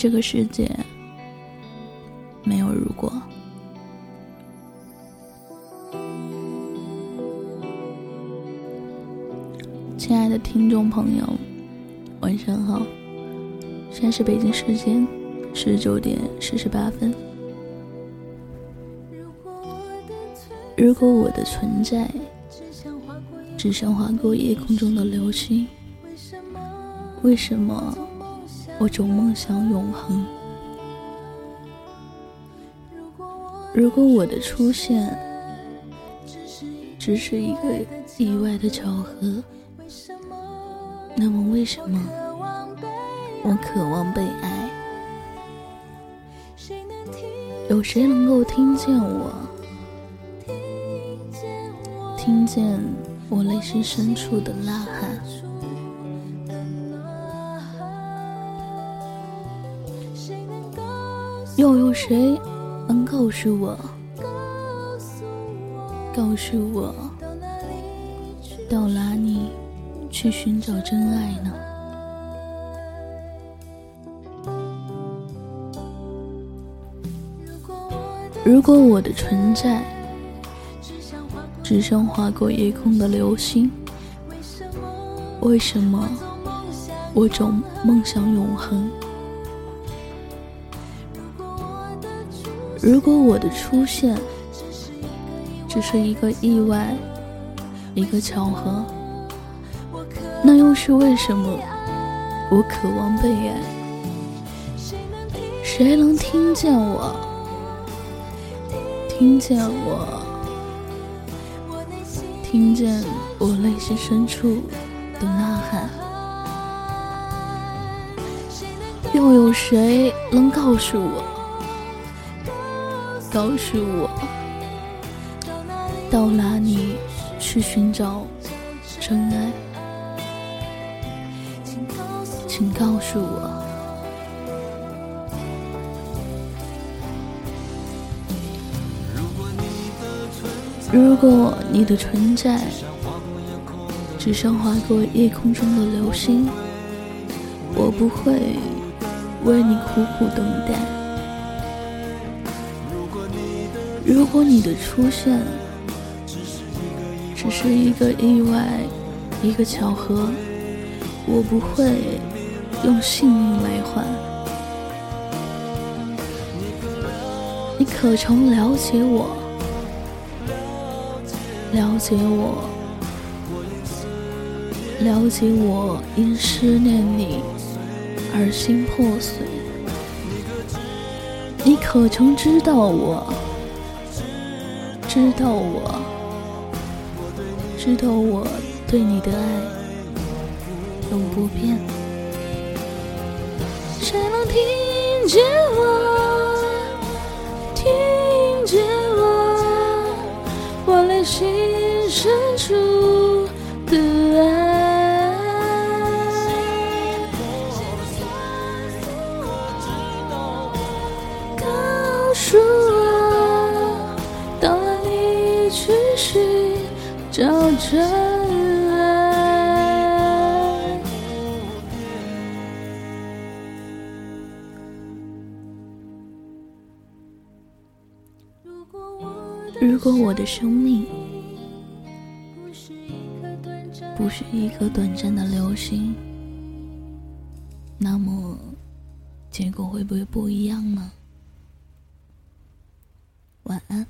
这个世界没有如果。亲爱的听众朋友，晚上好，现在是北京时间十九点四十八分。如果我的存在只像划过夜空中的流星，为什么我总梦想永恒？如果我的出现只是一个意外的巧合，那么为什么我渴望被爱？有谁能够听见我？听见我内心深处的呐喊，又有谁能告诉我？告诉我到哪里去寻找真爱呢？如果我的存在。只像划过夜空的流星，为什么我总梦想永恒？如果我的出现只是一个意外，一个巧合，那又是为什么我渴望被爱？谁能听见我？听见我？听见我内心深处的呐喊，又有谁能告诉我？告诉我到哪里去寻找真爱？请告诉我。如果你的存在只像划过夜空中的流星，我不会为你苦苦等待。如果你的出现只是一个意外，一个巧合，我不会用性命来换。你可曾了解我？了解我，了解我，因思念你而心破碎。你可曾知道我？知道我？知道我对你的爱永不变？谁能听见我？听见我？我内心。深处的找真爱。如果我的生命。不是一颗短暂的流星，那么结果会不会不一样呢？晚安。